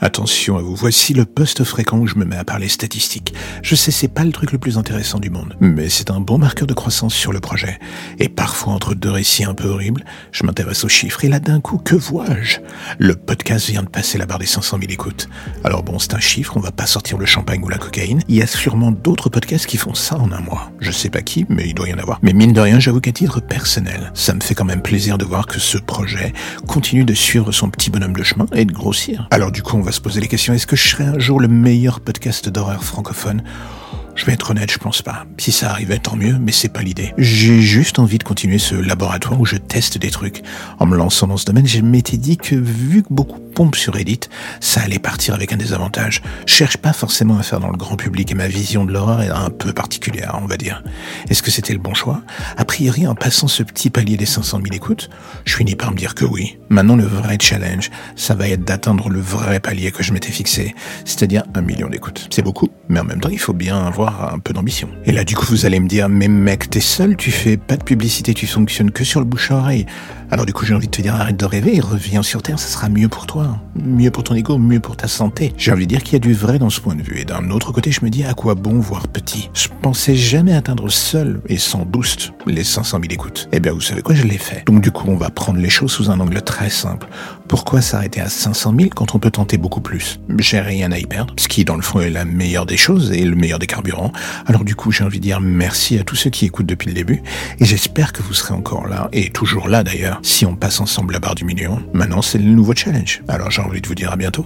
Attention à vous, voici le poste fréquent où je me mets à parler statistiques. Je sais, c'est pas le truc le plus intéressant du monde, mais c'est un bon marqueur de croissance sur le projet. Et parfois, entre deux récits un peu horribles, je m'intéresse aux chiffres et là d'un coup, que vois-je? Le podcast vient de passer la barre des 500 000 écoutes. Alors bon, c'est un chiffre, on va pas sortir le champagne ou la cocaïne. Il y a sûrement d'autres podcasts qui font ça en un mois. Je sais pas qui, mais il doit y en avoir. Mais mine de rien, j'avoue qu'à titre personnel, ça me fait quand même plaisir de voir que ce projet continue de suivre son petit bonhomme de chemin et de grossir. Alors du coup, on va se poser les questions. Est-ce que je serai un jour le meilleur podcast d'horreur francophone? Je vais être honnête, je pense pas. Si ça arrivait, tant mieux, mais c'est pas l'idée. J'ai juste envie de continuer ce laboratoire où je teste des trucs. En me lançant dans ce domaine, je m'étais dit que vu que beaucoup pompent sur Reddit, ça allait partir avec un désavantage. Je cherche pas forcément à faire dans le grand public et ma vision de l'horreur est un peu particulière, on va dire. Est-ce que c'était le bon choix? A priori, en passant ce petit palier des 500 000 écoutes, je finis par me dire que oui. Maintenant, le vrai challenge, ça va être d'atteindre le vrai palier que je m'étais fixé, c'est-à-dire un million d'écoutes. C'est beaucoup, mais en même temps, il faut bien avoir un peu d'ambition. Et là, du coup, vous allez me dire, mais mec, t'es seul, tu fais pas de publicité, tu fonctionnes que sur le bouche-oreille. Alors du coup, j'ai envie de te dire, arrête de rêver reviens sur Terre, ça sera mieux pour toi. Mieux pour ton ego, mieux pour ta santé. J'ai envie de dire qu'il y a du vrai dans ce point de vue. Et d'un autre côté, je me dis, à quoi bon voir petit? Je pensais jamais atteindre seul et sans boost les 500 000 écoutes. Eh bien, vous savez quoi, je l'ai fait. Donc du coup, on va prendre les choses sous un angle très simple. Pourquoi s'arrêter à 500 000 quand on peut tenter beaucoup plus? J'ai rien à y perdre, ce qui dans le fond est la meilleure des choses et le meilleur des carburants. Alors du coup, j'ai envie de dire merci à tous ceux qui écoutent depuis le début et j'espère que vous serez encore là et toujours là d'ailleurs si on passe ensemble la barre du million. Maintenant, c'est le nouveau challenge. Alors j'ai envie de vous dire à bientôt.